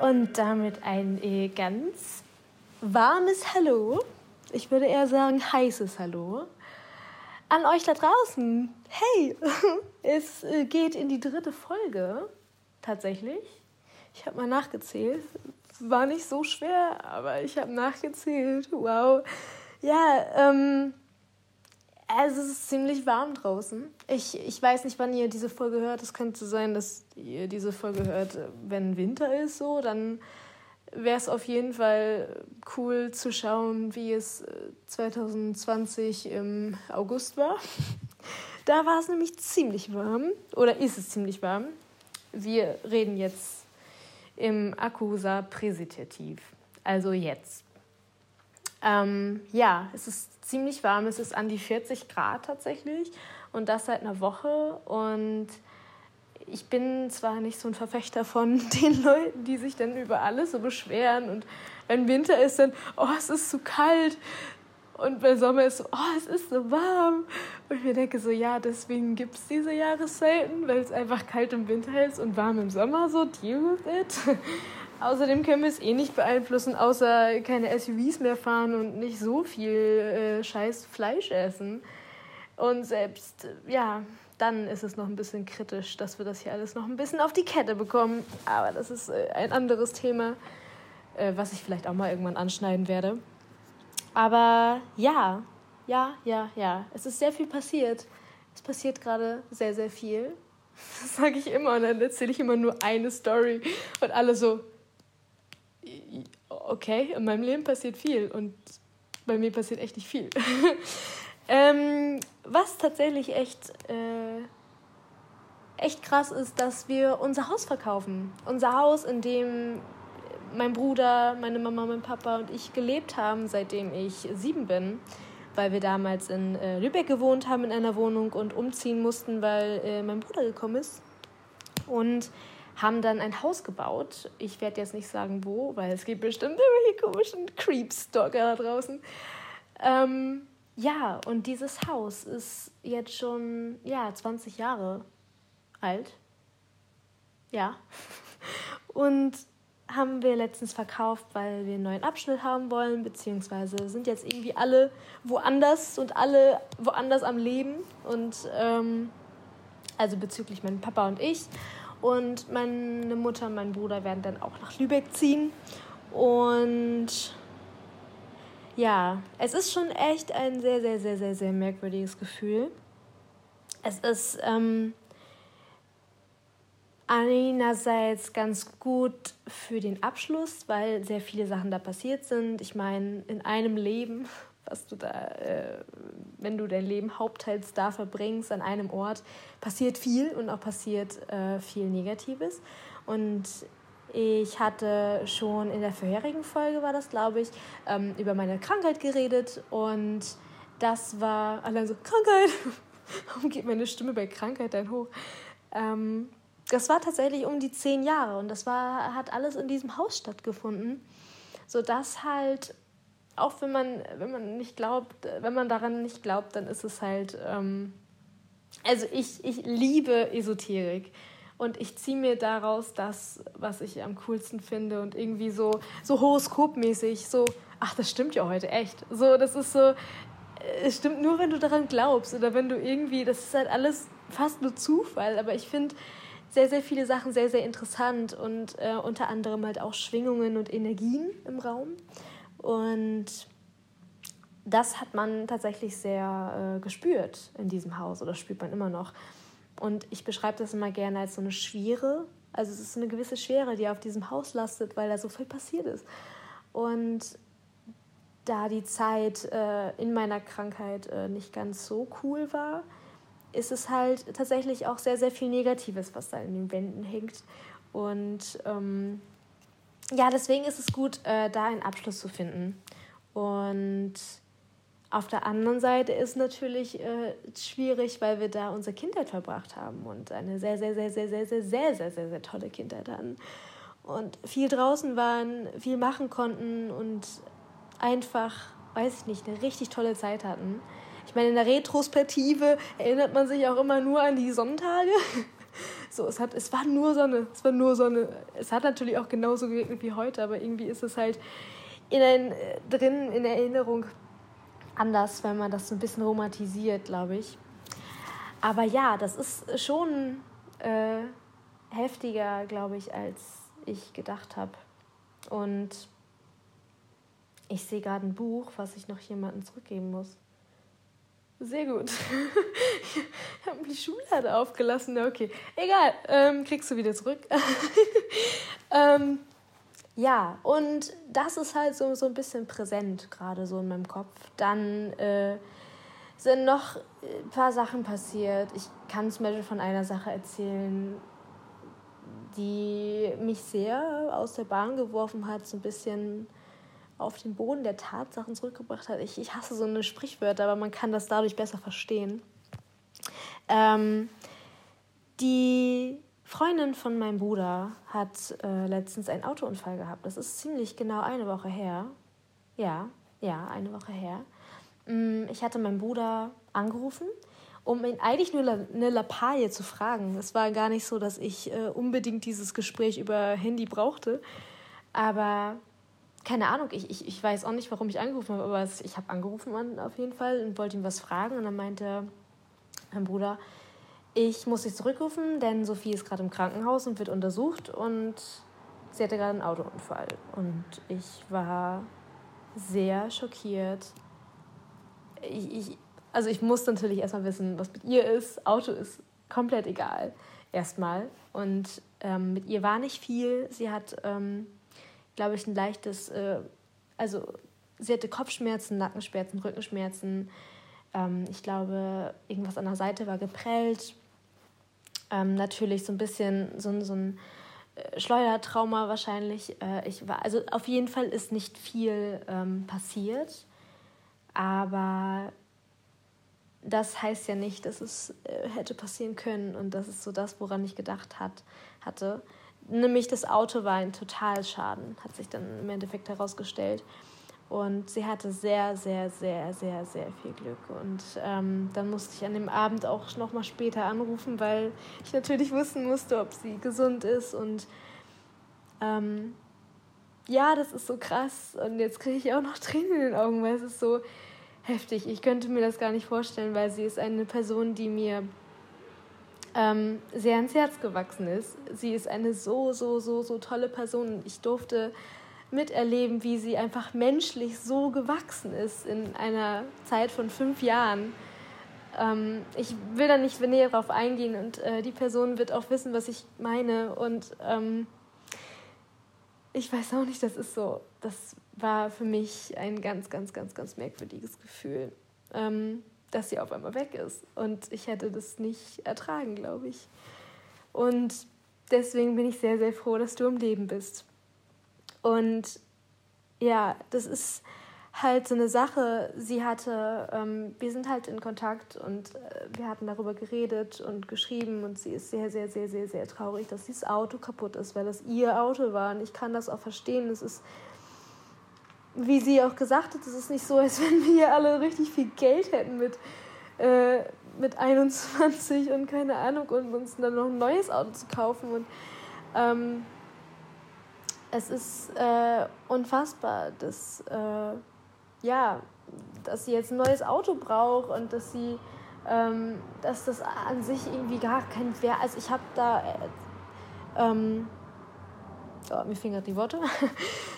Und damit ein äh, ganz warmes Hallo. Ich würde eher sagen heißes Hallo. An euch da draußen. Hey, es äh, geht in die dritte Folge. Tatsächlich. Ich habe mal nachgezählt. War nicht so schwer, aber ich habe nachgezählt. Wow. Ja, ähm, also es ist ziemlich warm draußen. Ich, ich weiß nicht, wann ihr diese Folge hört. Es könnte sein, dass ihr diese Folge hört, wenn Winter ist so. Dann wäre es auf jeden Fall cool zu schauen, wie es 2020 äh, im August war. Da war es nämlich ziemlich warm. Oder ist es ziemlich warm. Wir reden jetzt im Akkusapräsitativ. Also jetzt. Ähm, ja, es ist ziemlich warm. Es ist an die 40 Grad tatsächlich und das seit einer Woche. Und ich bin zwar nicht so ein Verfechter von den Leuten, die sich dann über alles so beschweren und wenn Winter ist, dann, oh, es ist zu kalt. Und bei Sommer ist so, oh, es ist so warm. Und ich mir denke so, ja, deswegen gibt es diese Jahreszeiten, weil es einfach kalt im Winter ist und warm im Sommer, so deal with it. Außerdem können wir es eh nicht beeinflussen, außer keine SUVs mehr fahren und nicht so viel äh, scheiß Fleisch essen. Und selbst, ja, dann ist es noch ein bisschen kritisch, dass wir das hier alles noch ein bisschen auf die Kette bekommen. Aber das ist äh, ein anderes Thema, äh, was ich vielleicht auch mal irgendwann anschneiden werde. Aber ja, ja, ja, ja, es ist sehr viel passiert. Es passiert gerade sehr, sehr viel. Das sage ich immer und dann erzähle ich immer nur eine Story und alle so, okay, in meinem Leben passiert viel und bei mir passiert echt nicht viel. ähm, was tatsächlich echt, äh, echt krass ist, dass wir unser Haus verkaufen. Unser Haus, in dem mein Bruder, meine Mama, mein Papa und ich gelebt haben, seitdem ich sieben bin, weil wir damals in äh, Lübeck gewohnt haben in einer Wohnung und umziehen mussten, weil äh, mein Bruder gekommen ist. Und haben dann ein Haus gebaut. Ich werde jetzt nicht sagen, wo, weil es gibt bestimmt irgendwelche komischen Creepstalker da draußen. Ähm, ja, und dieses Haus ist jetzt schon ja, 20 Jahre alt. Ja. Und haben wir letztens verkauft, weil wir einen neuen Abschnitt haben wollen, beziehungsweise sind jetzt irgendwie alle woanders und alle woanders am Leben. Und ähm, also bezüglich meinem Papa und ich. Und meine Mutter und mein Bruder werden dann auch nach Lübeck ziehen. Und ja, es ist schon echt ein sehr, sehr, sehr, sehr, sehr merkwürdiges Gefühl. Es ist ähm, einerseits ganz gut für den Abschluss, weil sehr viele Sachen da passiert sind. Ich meine, in einem Leben was du da, äh, wenn du dein Leben hauptteils da verbringst, an einem Ort, passiert viel und auch passiert äh, viel Negatives. Und ich hatte schon in der vorherigen Folge, war das glaube ich, ähm, über meine Krankheit geredet und das war allein so, Krankheit! Warum geht meine Stimme bei Krankheit dann hoch? Ähm, das war tatsächlich um die zehn Jahre und das war, hat alles in diesem Haus stattgefunden, sodass halt auch wenn man, wenn man nicht glaubt, wenn man daran nicht glaubt, dann ist es halt. Ähm, also ich, ich liebe Esoterik. Und ich ziehe mir daraus das, was ich am coolsten finde. Und irgendwie so, so horoskopmäßig, so, ach, das stimmt ja heute echt. So, das ist so, es stimmt nur, wenn du daran glaubst. Oder wenn du irgendwie, das ist halt alles fast nur Zufall. Aber ich finde sehr, sehr viele Sachen sehr, sehr interessant. Und äh, unter anderem halt auch Schwingungen und Energien im Raum. Und das hat man tatsächlich sehr äh, gespürt in diesem Haus oder spürt man immer noch. Und ich beschreibe das immer gerne als so eine Schwere. Also es ist eine gewisse Schwere, die auf diesem Haus lastet, weil da so viel passiert ist. Und da die Zeit äh, in meiner Krankheit äh, nicht ganz so cool war, ist es halt tatsächlich auch sehr, sehr viel Negatives, was da in den Wänden hängt. Und ähm, ja, deswegen ist es gut, äh, da einen Abschluss zu finden. Und auf der anderen Seite ist natürlich äh, schwierig, weil wir da unsere Kindheit verbracht haben und eine sehr, sehr, sehr, sehr, sehr, sehr, sehr, sehr, sehr, sehr tolle Kindheit hatten. Und viel draußen waren, viel machen konnten und einfach, weiß ich nicht, eine richtig tolle Zeit hatten. Ich meine, in der Retrospektive erinnert man sich auch immer nur an die Sonntage So, es, hat, es war nur Sonne, es war nur Sonne. Es hat natürlich auch genauso geregnet wie heute, aber irgendwie ist es halt in ein, drin in Erinnerung anders, wenn man das so ein bisschen romantisiert, glaube ich. Aber ja, das ist schon äh, heftiger, glaube ich, als ich gedacht habe. Und ich sehe gerade ein Buch, was ich noch jemandem zurückgeben muss. Sehr gut. ich habe die Schublade aufgelassen. Okay, egal. Ähm, kriegst du wieder zurück. ähm, ja, und das ist halt so, so ein bisschen präsent gerade so in meinem Kopf. Dann äh, sind noch ein paar Sachen passiert. Ich kann zum Beispiel von einer Sache erzählen, die mich sehr aus der Bahn geworfen hat, so ein bisschen auf den Boden der Tatsachen zurückgebracht hat. Ich, ich hasse so eine Sprichwörter, aber man kann das dadurch besser verstehen. Ähm, die Freundin von meinem Bruder hat äh, letztens einen Autounfall gehabt. Das ist ziemlich genau eine Woche her. Ja, ja, eine Woche her. Mm, ich hatte meinen Bruder angerufen, um ihn eigentlich nur eine Lappalie zu fragen. Es war gar nicht so, dass ich äh, unbedingt dieses Gespräch über Handy brauchte. Aber keine Ahnung, ich, ich, ich weiß auch nicht, warum ich angerufen habe, aber ich habe angerufen auf jeden Fall und wollte ihm was fragen. Und dann meinte mein Bruder, ich muss dich zurückrufen, denn Sophie ist gerade im Krankenhaus und wird untersucht und sie hatte gerade einen Autounfall. Und ich war sehr schockiert. Ich, ich, also ich muss natürlich erstmal wissen, was mit ihr ist. Auto ist komplett egal. Erstmal. Und ähm, mit ihr war nicht viel. Sie hat ähm, glaube ich, ein leichtes, äh, also sie hatte Kopfschmerzen, Nackenschmerzen, Rückenschmerzen. Ähm, ich glaube, irgendwas an der Seite war geprellt. Ähm, natürlich so ein bisschen so, so ein äh, Schleudertrauma wahrscheinlich. Äh, ich war, also auf jeden Fall ist nicht viel ähm, passiert, aber das heißt ja nicht, dass es äh, hätte passieren können und das ist so das, woran ich gedacht hat, hatte. Nämlich das Auto war ein Totalschaden, hat sich dann im Endeffekt herausgestellt. Und sie hatte sehr, sehr, sehr, sehr, sehr viel Glück. Und ähm, dann musste ich an dem Abend auch noch mal später anrufen, weil ich natürlich wissen musste, ob sie gesund ist. Und ähm, ja, das ist so krass. Und jetzt kriege ich auch noch Tränen in den Augen, weil es ist so heftig. Ich könnte mir das gar nicht vorstellen, weil sie ist eine Person, die mir ähm, sehr ans Herz gewachsen ist. Sie ist eine so, so, so, so tolle Person. Ich durfte miterleben, wie sie einfach menschlich so gewachsen ist in einer Zeit von fünf Jahren. Ähm, ich will da nicht näher drauf eingehen und äh, die Person wird auch wissen, was ich meine. Und ähm, ich weiß auch nicht, das ist so, das war für mich ein ganz, ganz, ganz, ganz merkwürdiges Gefühl. Ähm, dass sie auf einmal weg ist. Und ich hätte das nicht ertragen, glaube ich. Und deswegen bin ich sehr, sehr froh, dass du im Leben bist. Und ja, das ist halt so eine Sache. Sie hatte, ähm, wir sind halt in Kontakt und äh, wir hatten darüber geredet und geschrieben und sie ist sehr, sehr, sehr, sehr, sehr traurig, dass dieses Auto kaputt ist, weil das ihr Auto war. Und ich kann das auch verstehen. Es ist wie sie auch gesagt hat, es ist nicht so, als wenn wir alle richtig viel Geld hätten mit, äh, mit 21 und keine Ahnung und uns dann noch ein neues Auto zu kaufen. Und ähm, es ist äh, unfassbar, dass, äh, ja, dass sie jetzt ein neues Auto braucht und dass sie, ähm, dass das an sich irgendwie gar kein Wert, also ich habe da, äh, ähm, oh, mir fingert die Worte.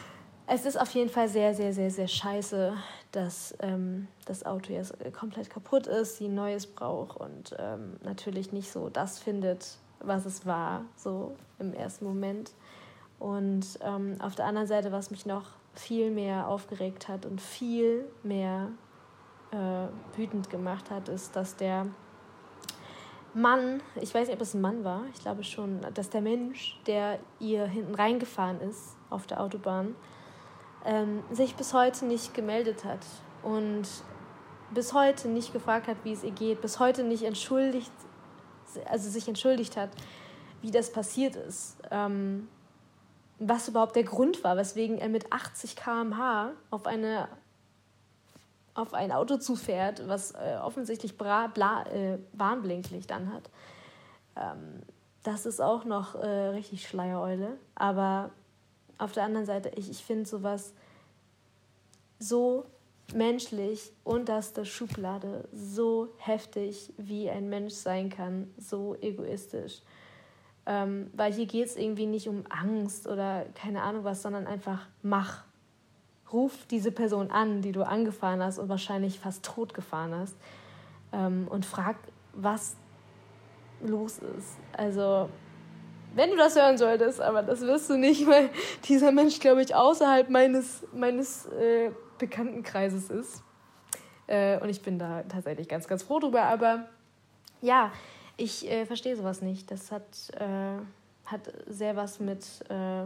Es ist auf jeden Fall sehr, sehr, sehr, sehr scheiße, dass ähm, das Auto jetzt komplett kaputt ist, sie ein neues braucht und ähm, natürlich nicht so das findet, was es war, so im ersten Moment. Und ähm, auf der anderen Seite, was mich noch viel mehr aufgeregt hat und viel mehr äh, wütend gemacht hat, ist, dass der Mann, ich weiß nicht, ob es ein Mann war, ich glaube schon, dass der Mensch, der ihr hinten reingefahren ist auf der Autobahn, ähm, sich bis heute nicht gemeldet hat und bis heute nicht gefragt hat, wie es ihr geht, bis heute nicht entschuldigt, also sich entschuldigt hat, wie das passiert ist, ähm, was überhaupt der Grund war, weswegen er mit 80 km/h auf eine auf ein Auto zufährt, was äh, offensichtlich bra, bla, äh, Warnblinklicht anhat. Ähm, das ist auch noch äh, richtig Schleiereule. Aber auf der anderen Seite, ich, ich finde sowas so menschlich, unterste Schublade, so heftig, wie ein Mensch sein kann, so egoistisch. Ähm, weil hier geht es irgendwie nicht um Angst oder keine Ahnung was, sondern einfach mach. Ruf diese Person an, die du angefahren hast und wahrscheinlich fast tot gefahren hast. Ähm, und frag, was los ist. Also, wenn du das hören solltest, aber das wirst du nicht, weil dieser Mensch, glaube ich, außerhalb meines, meines äh, Bekanntenkreises ist. Äh, und ich bin da tatsächlich ganz, ganz froh drüber. Aber ja, ich äh, verstehe sowas nicht. Das hat, äh, hat sehr was mit äh,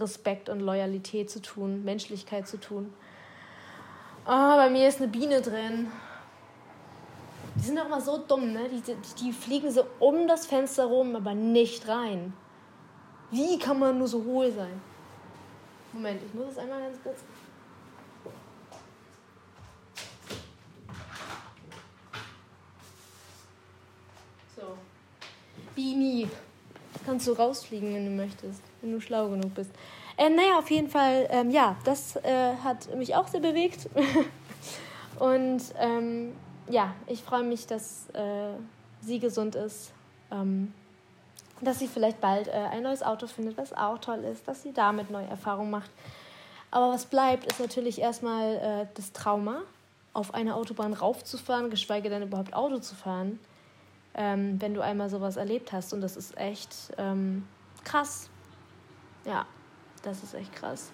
Respekt und Loyalität zu tun, Menschlichkeit zu tun. Oh, bei mir ist eine Biene drin. Die sind doch immer so dumm, ne? Die, die, die fliegen so um das Fenster rum, aber nicht rein. Wie kann man nur so hohl sein? Moment, ich muss es einmal ganz kurz. So. Bini. Kannst du rausfliegen, wenn du möchtest, wenn du schlau genug bist. Ähm, naja, auf jeden Fall, ähm, ja, das äh, hat mich auch sehr bewegt. Und ähm, ja, ich freue mich, dass äh, sie gesund ist, ähm, dass sie vielleicht bald äh, ein neues Auto findet, was auch toll ist, dass sie damit neue Erfahrungen macht. Aber was bleibt, ist natürlich erstmal äh, das Trauma, auf eine Autobahn raufzufahren, geschweige denn überhaupt Auto zu fahren, ähm, wenn du einmal sowas erlebt hast. Und das ist echt ähm, krass. Ja, das ist echt krass.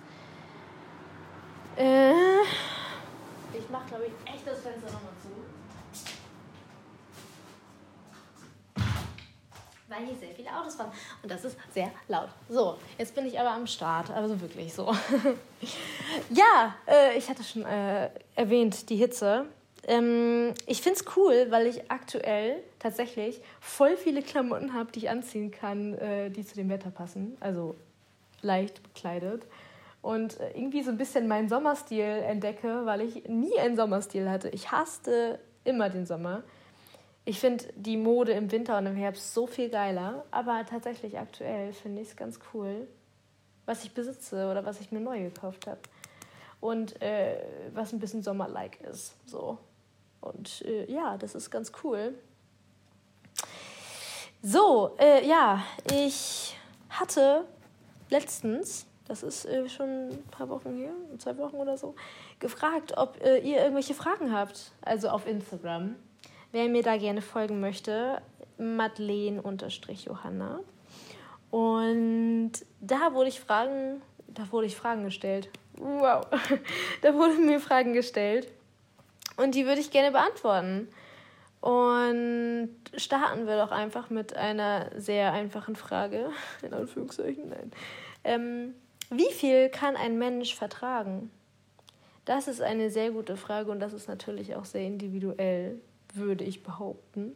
Äh, ich mach, glaube ich, echt das Fenster nochmal zu. Weil hier sehr viele Autos fahren. Und das ist sehr laut. So, jetzt bin ich aber am Start. Also wirklich so. ja, äh, ich hatte schon äh, erwähnt, die Hitze. Ähm, ich finde es cool, weil ich aktuell tatsächlich voll viele Klamotten habe, die ich anziehen kann, äh, die zu dem Wetter passen. Also leicht bekleidet. Und äh, irgendwie so ein bisschen meinen Sommerstil entdecke, weil ich nie einen Sommerstil hatte. Ich hasste immer den Sommer. Ich finde die Mode im Winter und im Herbst so viel geiler, aber tatsächlich aktuell finde ich es ganz cool, was ich besitze oder was ich mir neu gekauft habe. Und äh, was ein bisschen sommerlike ist. So. Und äh, ja, das ist ganz cool. So, äh, ja, ich hatte letztens, das ist äh, schon ein paar Wochen her, zwei Wochen oder so, gefragt, ob äh, ihr irgendwelche Fragen habt, also auf Instagram. Wer mir da gerne folgen möchte, Madeleine-Johanna. Und da wurde ich Fragen, da wurde ich Fragen gestellt. Wow. Da wurden mir Fragen gestellt. Und die würde ich gerne beantworten. Und starten wir doch einfach mit einer sehr einfachen Frage. In Anführungszeichen, nein. Ähm, wie viel kann ein Mensch vertragen? Das ist eine sehr gute Frage und das ist natürlich auch sehr individuell würde ich behaupten.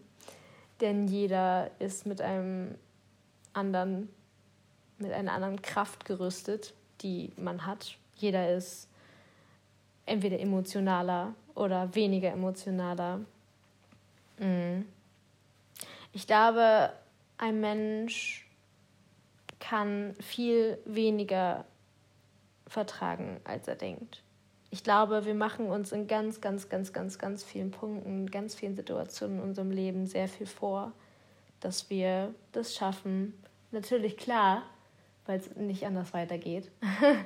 Denn jeder ist mit einem anderen, mit einer anderen Kraft gerüstet, die man hat. Jeder ist entweder emotionaler oder weniger emotionaler. Mm. Ich glaube, ein Mensch kann viel weniger vertragen, als er denkt ich glaube, wir machen uns in ganz, ganz, ganz, ganz, ganz vielen Punkten, ganz vielen Situationen in unserem Leben sehr viel vor, dass wir das schaffen. Natürlich klar, weil es nicht anders weitergeht.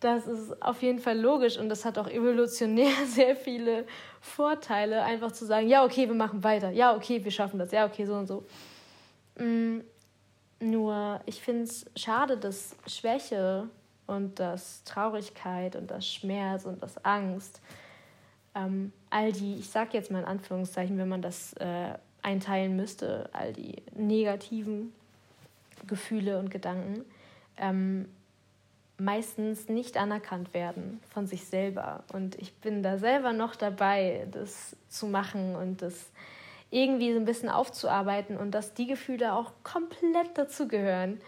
Das ist auf jeden Fall logisch und das hat auch evolutionär sehr viele Vorteile, einfach zu sagen, ja, okay, wir machen weiter, ja, okay, wir schaffen das, ja, okay, so und so. Mm, nur, ich finde es schade, dass Schwäche und dass Traurigkeit und das Schmerz und das Angst, ähm, all die, ich sage jetzt mal in Anführungszeichen, wenn man das äh, einteilen müsste, all die negativen Gefühle und Gedanken, ähm, meistens nicht anerkannt werden von sich selber. Und ich bin da selber noch dabei, das zu machen und das irgendwie so ein bisschen aufzuarbeiten und dass die Gefühle auch komplett dazugehören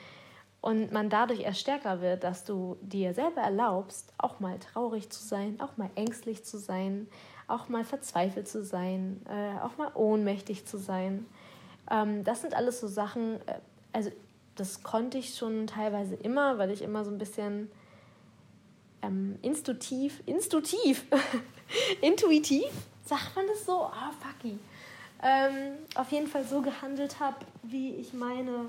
und man dadurch erst stärker wird, dass du dir selber erlaubst, auch mal traurig zu sein, auch mal ängstlich zu sein, auch mal verzweifelt zu sein, äh, auch mal ohnmächtig zu sein. Ähm, das sind alles so Sachen, äh, also das konnte ich schon teilweise immer, weil ich immer so ein bisschen ähm, intuitiv, intuitiv, intuitiv, sagt man das so? Ah, oh, fucky. Ähm, auf jeden Fall so gehandelt habe, wie ich meine,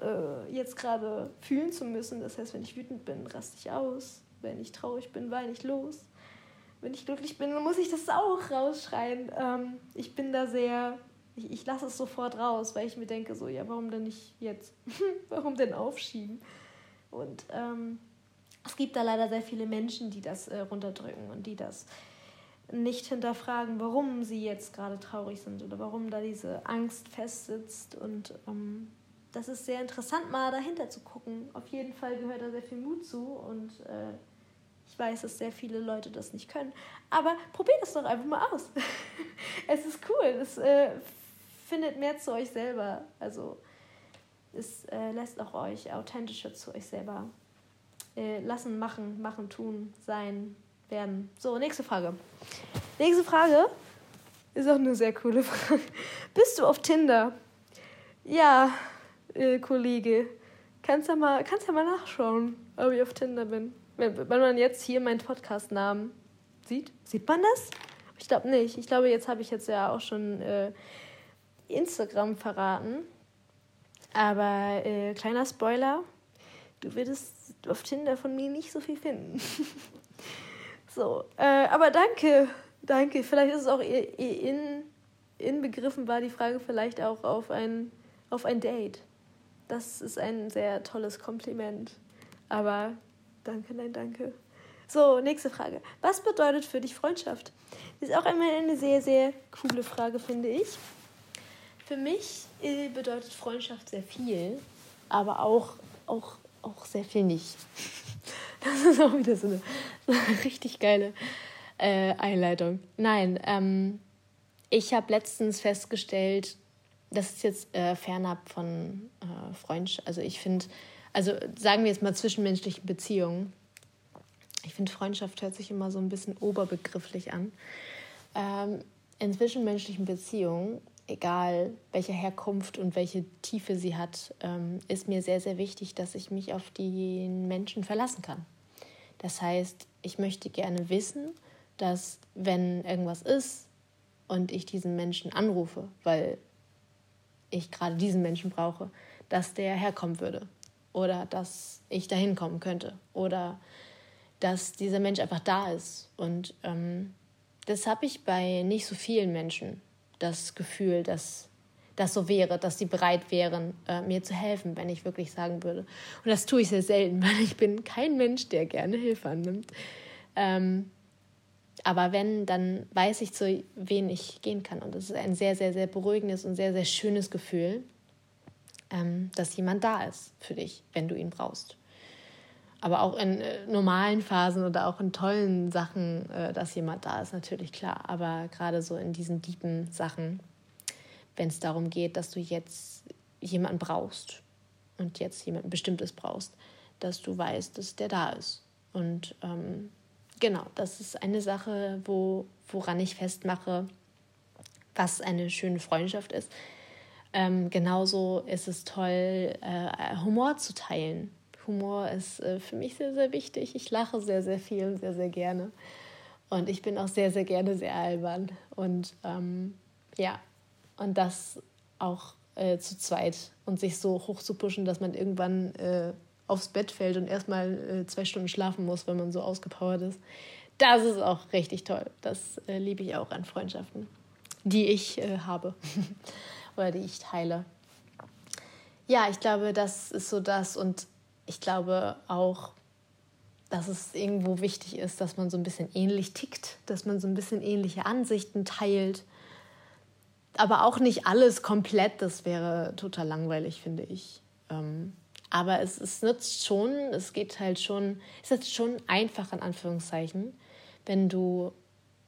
äh, jetzt gerade fühlen zu müssen. Das heißt, wenn ich wütend bin, raste ich aus. Wenn ich traurig bin, weine ich los. Wenn ich glücklich bin, dann muss ich das auch rausschreien. Ähm, ich bin da sehr ich, ich lasse es sofort raus, weil ich mir denke, so, ja, warum denn nicht jetzt? warum denn aufschieben? Und ähm, es gibt da leider sehr viele Menschen, die das äh, runterdrücken und die das nicht hinterfragen, warum sie jetzt gerade traurig sind oder warum da diese Angst festsitzt. Und ähm, das ist sehr interessant, mal dahinter zu gucken. Auf jeden Fall gehört da sehr viel Mut zu und äh, ich weiß, dass sehr viele Leute das nicht können. Aber probiert es doch einfach mal aus. es ist cool. Es äh, findet mehr zu euch selber. Also es äh, lässt auch euch authentischer zu euch selber äh, lassen, machen, machen, tun, sein, werden. So, nächste Frage. Nächste Frage ist auch eine sehr coole Frage. Bist du auf Tinder? Ja, äh, Kollege. Kannst ja mal, kannst ja mal nachschauen, ob ich auf Tinder bin. Wenn, wenn man jetzt hier meinen Podcast-Namen sieht, sieht man das? Ich glaube nicht. Ich glaube, jetzt habe ich jetzt ja auch schon äh, Instagram verraten. Aber äh, kleiner Spoiler, du würdest auf Tinder von mir nicht so viel finden. so, äh, aber danke, danke. Vielleicht ist es auch in, inbegriffen, war die Frage vielleicht auch auf ein, auf ein Date. Das ist ein sehr tolles Kompliment. Aber danke, nein, danke. So, nächste Frage. Was bedeutet für dich Freundschaft? Das ist auch einmal eine sehr, sehr coole Frage, finde ich. Für mich äh, bedeutet Freundschaft sehr viel, aber auch, auch, auch sehr viel nicht. Das ist auch wieder so eine, so eine richtig geile äh, Einleitung. Nein, ähm, ich habe letztens festgestellt, das ist jetzt äh, fernab von äh, Freundschaft. Also ich finde, also sagen wir jetzt mal zwischenmenschlichen Beziehungen. Ich finde, Freundschaft hört sich immer so ein bisschen oberbegrifflich an. Ähm, in zwischenmenschlichen Beziehungen egal welche Herkunft und welche Tiefe sie hat, ähm, ist mir sehr, sehr wichtig, dass ich mich auf den Menschen verlassen kann. Das heißt, ich möchte gerne wissen, dass wenn irgendwas ist und ich diesen Menschen anrufe, weil ich gerade diesen Menschen brauche, dass der herkommen würde oder dass ich dahin kommen könnte oder dass dieser Mensch einfach da ist. Und ähm, das habe ich bei nicht so vielen Menschen das Gefühl, dass das so wäre, dass sie bereit wären, äh, mir zu helfen, wenn ich wirklich sagen würde. Und das tue ich sehr selten, weil ich bin kein Mensch, der gerne Hilfe annimmt. Ähm, aber wenn, dann weiß ich, zu wen ich gehen kann. Und das ist ein sehr, sehr, sehr beruhigendes und sehr, sehr schönes Gefühl, ähm, dass jemand da ist für dich, wenn du ihn brauchst. Aber auch in äh, normalen Phasen oder auch in tollen Sachen, äh, dass jemand da ist, natürlich klar. Aber gerade so in diesen tiefen Sachen, wenn es darum geht, dass du jetzt jemanden brauchst und jetzt jemanden Bestimmtes brauchst, dass du weißt, dass der da ist. Und ähm, genau, das ist eine Sache, wo, woran ich festmache, was eine schöne Freundschaft ist. Ähm, genauso ist es toll, äh, Humor zu teilen Humor ist äh, für mich sehr, sehr wichtig. Ich lache sehr, sehr viel, sehr, sehr gerne. Und ich bin auch sehr, sehr gerne sehr albern. Und ähm, ja, und das auch äh, zu zweit und sich so hoch zu pushen, dass man irgendwann äh, aufs Bett fällt und erstmal äh, zwei Stunden schlafen muss, wenn man so ausgepowert ist. Das ist auch richtig toll. Das äh, liebe ich auch an Freundschaften, die ich äh, habe oder die ich teile. Ja, ich glaube, das ist so das. Und ich glaube auch, dass es irgendwo wichtig ist, dass man so ein bisschen ähnlich tickt, dass man so ein bisschen ähnliche Ansichten teilt. Aber auch nicht alles komplett, das wäre total langweilig, finde ich. Ähm, aber es, es nützt schon, es geht halt schon, es ist schon einfach in Anführungszeichen, wenn du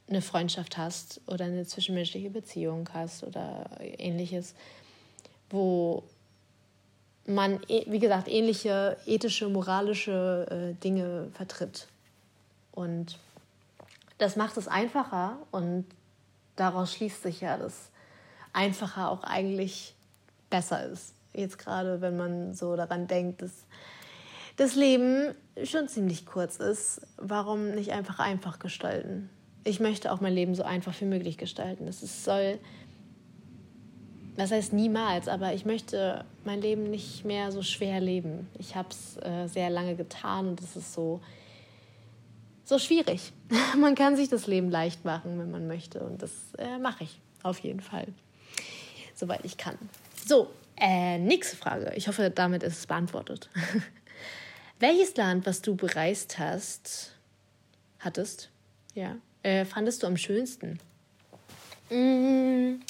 eine Freundschaft hast oder eine zwischenmenschliche Beziehung hast oder ähnliches, wo man, e, wie gesagt, ähnliche ethische, moralische äh, Dinge vertritt. Und das macht es einfacher und daraus schließt sich ja, dass einfacher auch eigentlich besser ist. Jetzt gerade, wenn man so daran denkt, dass das Leben schon ziemlich kurz ist, warum nicht einfach einfach gestalten? Ich möchte auch mein Leben so einfach wie möglich gestalten. Es soll, das heißt niemals, aber ich möchte mein Leben nicht mehr so schwer leben. Ich habe es äh, sehr lange getan und es ist so, so schwierig. man kann sich das Leben leicht machen, wenn man möchte und das äh, mache ich auf jeden Fall, soweit ich kann. So, äh, nächste Frage. Ich hoffe, damit ist es beantwortet. Welches Land, was du bereist hast, hattest, ja, äh, fandest du am schönsten? Mm,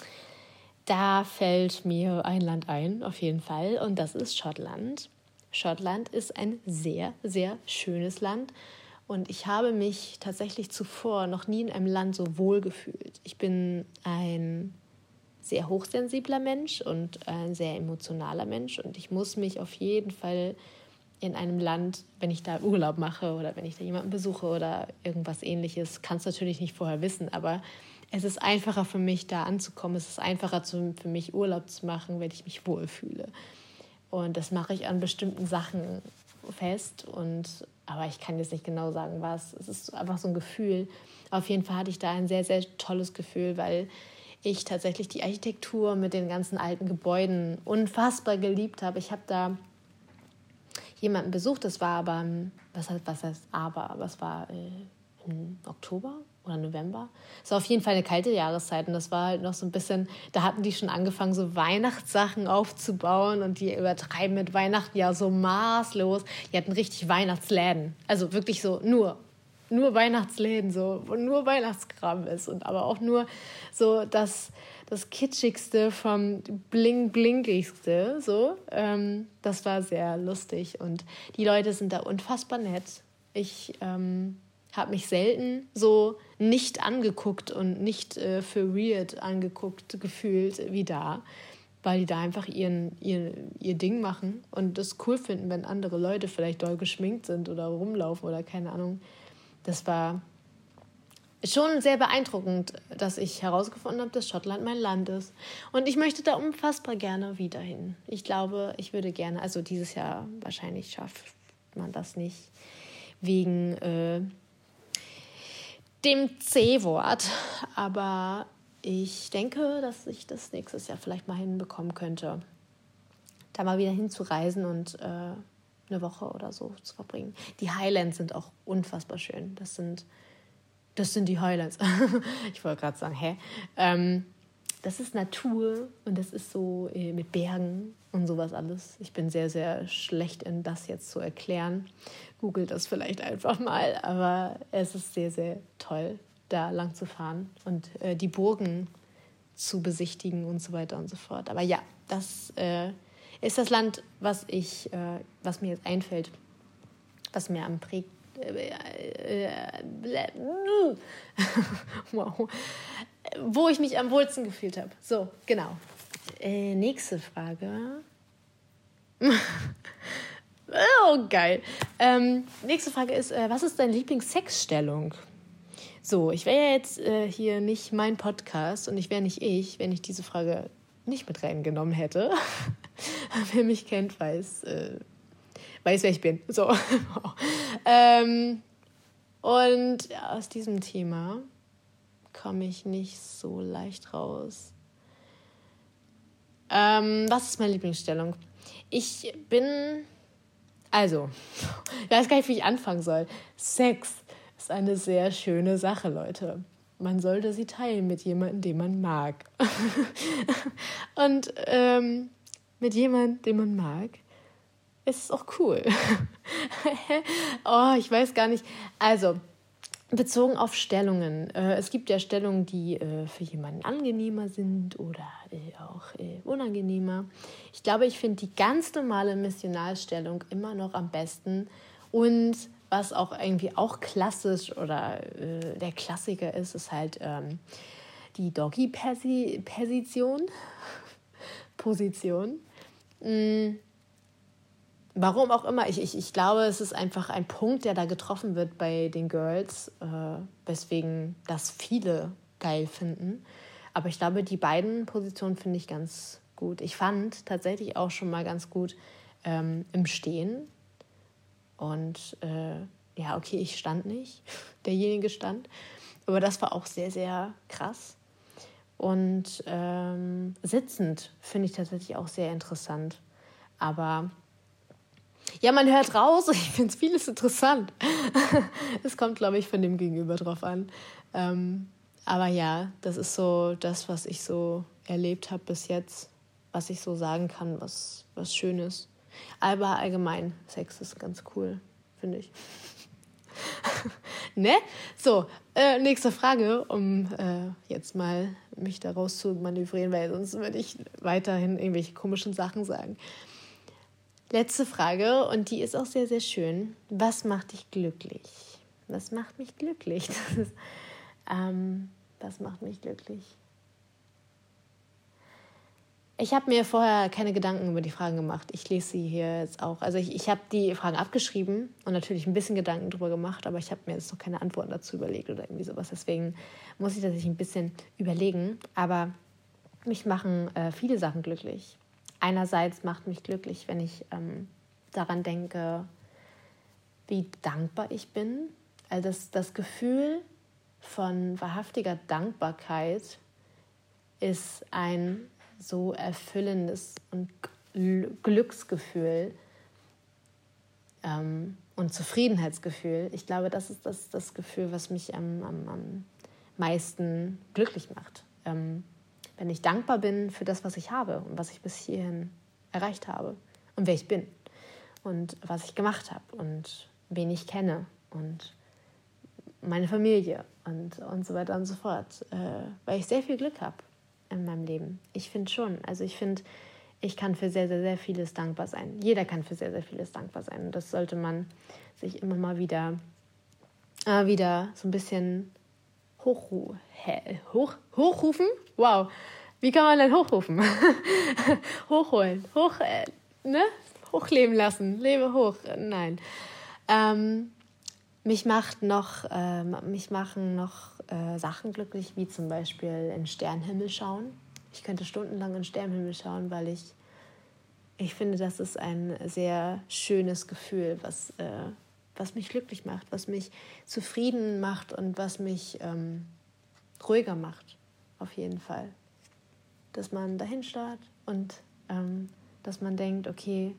da fällt mir ein Land ein, auf jeden Fall, und das ist Schottland. Schottland ist ein sehr, sehr schönes Land. Und ich habe mich tatsächlich zuvor noch nie in einem Land so wohl gefühlt. Ich bin ein sehr hochsensibler Mensch und ein sehr emotionaler Mensch. Und ich muss mich auf jeden Fall in einem Land, wenn ich da Urlaub mache oder wenn ich da jemanden besuche oder irgendwas ähnliches, kann es natürlich nicht vorher wissen, aber es ist einfacher für mich, da anzukommen. Es ist einfacher zu, für mich, Urlaub zu machen, wenn ich mich wohlfühle. Und das mache ich an bestimmten Sachen fest. Und, aber ich kann jetzt nicht genau sagen, was. Es ist einfach so ein Gefühl. Auf jeden Fall hatte ich da ein sehr, sehr tolles Gefühl, weil ich tatsächlich die Architektur mit den ganzen alten Gebäuden unfassbar geliebt habe. Ich habe da jemanden besucht. Das war aber, was heißt, was heißt aber, es war äh, im Oktober oder November. Es war auf jeden Fall eine kalte Jahreszeit und das war halt noch so ein bisschen, da hatten die schon angefangen, so Weihnachtssachen aufzubauen und die übertreiben mit Weihnachten ja so maßlos. Die hatten richtig Weihnachtsläden. Also wirklich so nur nur Weihnachtsläden so, wo nur Weihnachtskram ist und aber auch nur so das das Kitschigste vom Bling-Blinkigste. So. Ähm, das war sehr lustig und die Leute sind da unfassbar nett. Ich ähm, habe mich selten so nicht angeguckt und nicht äh, für weird angeguckt gefühlt wie da, weil die da einfach ihren, ihr, ihr Ding machen und das cool finden, wenn andere Leute vielleicht doll geschminkt sind oder rumlaufen oder keine Ahnung. Das war schon sehr beeindruckend, dass ich herausgefunden habe, dass Schottland mein Land ist. Und ich möchte da unfassbar gerne wieder hin. Ich glaube, ich würde gerne, also dieses Jahr wahrscheinlich schafft man das nicht wegen äh, dem C-Wort. Aber ich denke, dass ich das nächstes Jahr vielleicht mal hinbekommen könnte, da mal wieder hinzureisen und äh, eine Woche oder so zu verbringen. Die Highlands sind auch unfassbar schön. Das sind das sind die Highlights. ich wollte gerade sagen, hä? Ähm, das ist Natur und das ist so äh, mit Bergen und sowas alles. Ich bin sehr, sehr schlecht in das jetzt zu erklären. Googelt das vielleicht einfach mal, aber es ist sehr, sehr toll, da lang zu fahren und äh, die Burgen zu besichtigen und so weiter und so fort. Aber ja, das äh, ist das Land, was ich, äh, was mir jetzt einfällt, was mir am prägt wow. Wo ich mich am wohlsten gefühlt habe. So, genau. Äh, nächste Frage. oh, geil. Ähm, nächste Frage ist: äh, Was ist deine Lieblingssexstellung? So, ich wäre ja jetzt äh, hier nicht mein Podcast und ich wäre nicht ich, wenn ich diese Frage nicht mit reingenommen hätte. Wer mich kennt, weiß, äh, weiß, wer ich bin. So. ähm, und aus diesem Thema komme ich nicht so leicht raus. Ähm, was ist meine Lieblingsstellung? Ich bin. Also, ich weiß gar nicht, wie ich anfangen soll. Sex ist eine sehr schöne Sache, Leute. Man sollte sie teilen mit jemandem, den man mag. Und ähm, mit jemandem, den man mag, ist es auch cool. oh, ich weiß gar nicht. Also, bezogen auf Stellungen. Äh, es gibt ja Stellungen, die äh, für jemanden angenehmer sind oder äh, auch unangenehmer. Ich glaube, ich finde die ganz normale Missionalstellung immer noch am besten. Und was auch irgendwie auch klassisch oder der Klassiker ist, ist halt ähm, die Doggy-Position. Position. Mm warum auch immer, ich, ich, ich glaube, es ist einfach ein Punkt, der da getroffen wird bei den Girls, äh, weswegen das viele geil finden. Aber ich glaube, die beiden Positionen finde ich ganz gut. Ich fand tatsächlich auch schon mal ganz gut ähm, im Stehen. Und äh, ja, okay, ich stand nicht, derjenige stand. Aber das war auch sehr, sehr krass. Und ähm, sitzend finde ich tatsächlich auch sehr interessant. Aber ja, man hört raus, ich finde es vieles interessant. Es kommt, glaube ich, von dem Gegenüber drauf an. Ähm, aber ja, das ist so das, was ich so erlebt habe bis jetzt, was ich so sagen kann, was, was schön ist. Aber allgemein, Sex ist ganz cool, finde ich. ne? So, äh, nächste Frage, um äh, jetzt mal mich daraus zu manövrieren, weil sonst würde ich weiterhin irgendwelche komischen Sachen sagen. Letzte Frage, und die ist auch sehr, sehr schön. Was macht dich glücklich? Was macht mich glücklich? Ist, ähm, was macht mich glücklich? Ich habe mir vorher keine Gedanken über die Fragen gemacht. Ich lese sie hier jetzt auch. Also ich, ich habe die Fragen abgeschrieben und natürlich ein bisschen Gedanken darüber gemacht, aber ich habe mir jetzt noch keine Antworten dazu überlegt oder irgendwie sowas. Deswegen muss ich tatsächlich ein bisschen überlegen. Aber mich machen äh, viele Sachen glücklich. Einerseits macht mich glücklich, wenn ich ähm, daran denke, wie dankbar ich bin. Also das, das Gefühl von wahrhaftiger Dankbarkeit ist ein so erfüllendes und Glücksgefühl ähm, und Zufriedenheitsgefühl. Ich glaube, das ist das, das Gefühl, was mich am, am, am meisten glücklich macht. Ähm, wenn ich dankbar bin für das, was ich habe und was ich bis hierhin erreicht habe und wer ich bin und was ich gemacht habe und wen ich kenne und meine Familie und, und so weiter und so fort, äh, weil ich sehr viel Glück habe in meinem Leben. Ich finde schon. Also ich finde, ich kann für sehr, sehr, sehr vieles dankbar sein. Jeder kann für sehr, sehr vieles dankbar sein. Und das sollte man sich immer mal wieder, äh, wieder so ein bisschen hochru hoch, hochrufen. Wow, wie kann man denn hochrufen? Hochholen, hoch, äh, ne? hochleben lassen, lebe hoch. Nein. Ähm, mich macht noch, äh, mich machen noch äh, Sachen glücklich, wie zum Beispiel in Sternenhimmel schauen. Ich könnte stundenlang in Sternenhimmel schauen, weil ich, ich finde, das ist ein sehr schönes Gefühl, was, äh, was mich glücklich macht, was mich zufrieden macht und was mich ähm, ruhiger macht, auf jeden Fall. Dass man dahin starrt und ähm, dass man denkt, okay,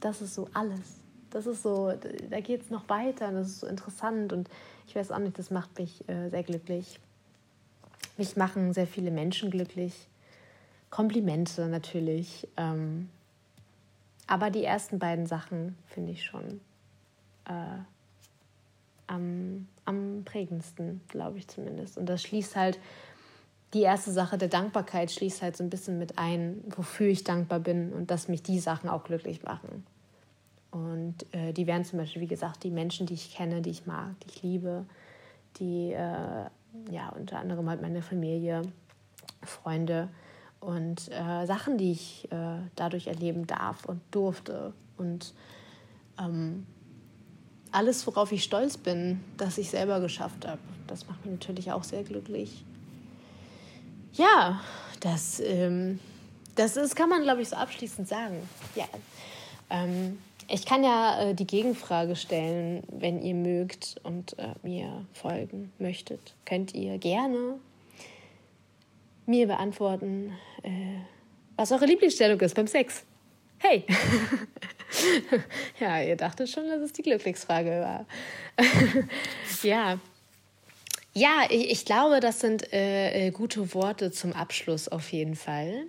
das ist so alles das ist so, da geht es noch weiter und das ist so interessant und ich weiß auch nicht, das macht mich äh, sehr glücklich. Mich machen sehr viele Menschen glücklich. Komplimente natürlich. Ähm, aber die ersten beiden Sachen finde ich schon äh, am, am prägendsten, glaube ich zumindest. Und das schließt halt, die erste Sache der Dankbarkeit schließt halt so ein bisschen mit ein, wofür ich dankbar bin und dass mich die Sachen auch glücklich machen. Und äh, die wären zum Beispiel, wie gesagt, die Menschen, die ich kenne, die ich mag, die ich liebe, die, äh, ja, unter anderem halt meine Familie, Freunde und äh, Sachen, die ich äh, dadurch erleben darf und durfte. Und ähm, alles, worauf ich stolz bin, dass ich selber geschafft habe, das macht mich natürlich auch sehr glücklich. Ja, das, ähm, das ist, kann man, glaube ich, so abschließend sagen. Ja. Ähm, ich kann ja äh, die Gegenfrage stellen, wenn ihr mögt und äh, mir folgen möchtet. Könnt ihr gerne mir beantworten, äh, was eure Lieblingsstellung ist beim Sex. Hey! ja, ihr dachtet schon, dass es die Glücklichsfrage war. ja. Ja, ich, ich, glaube, das sind äh, äh, gute Worte zum Abschluss auf jeden Fall.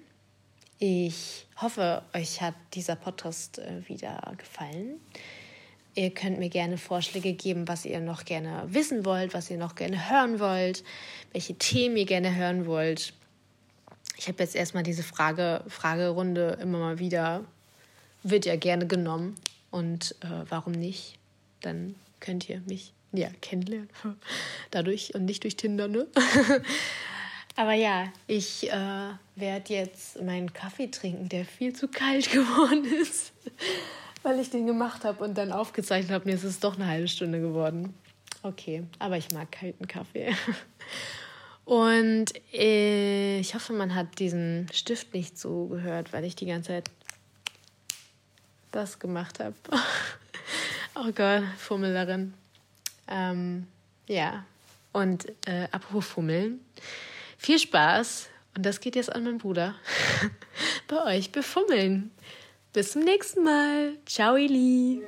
Ich hoffe, euch hat dieser Podcast äh, wieder gefallen. Ihr könnt mir gerne Vorschläge geben, was ihr noch gerne wissen wollt, was ihr noch gerne hören wollt, welche Themen ihr gerne hören wollt. Ich habe jetzt erstmal diese Frage, Fragerunde immer mal wieder, wird ja gerne genommen. Und äh, warum nicht? Dann könnt ihr mich ja kennenlernen. Dadurch und nicht durch Tinder, ne? Aber ja, ich äh, werde jetzt meinen Kaffee trinken, der viel zu kalt geworden ist, weil ich den gemacht habe und dann aufgezeichnet habe. Mir ist es doch eine halbe Stunde geworden. Okay, aber ich mag kalten Kaffee. Und äh, ich hoffe, man hat diesen Stift nicht so gehört, weil ich die ganze Zeit das gemacht habe. oh Gott, Fummelerin. Ähm, ja, und äh, apropos Fummeln, viel Spaß. Und das geht jetzt an meinen Bruder. Bei euch befummeln. Bis zum nächsten Mal. Ciao, Ili.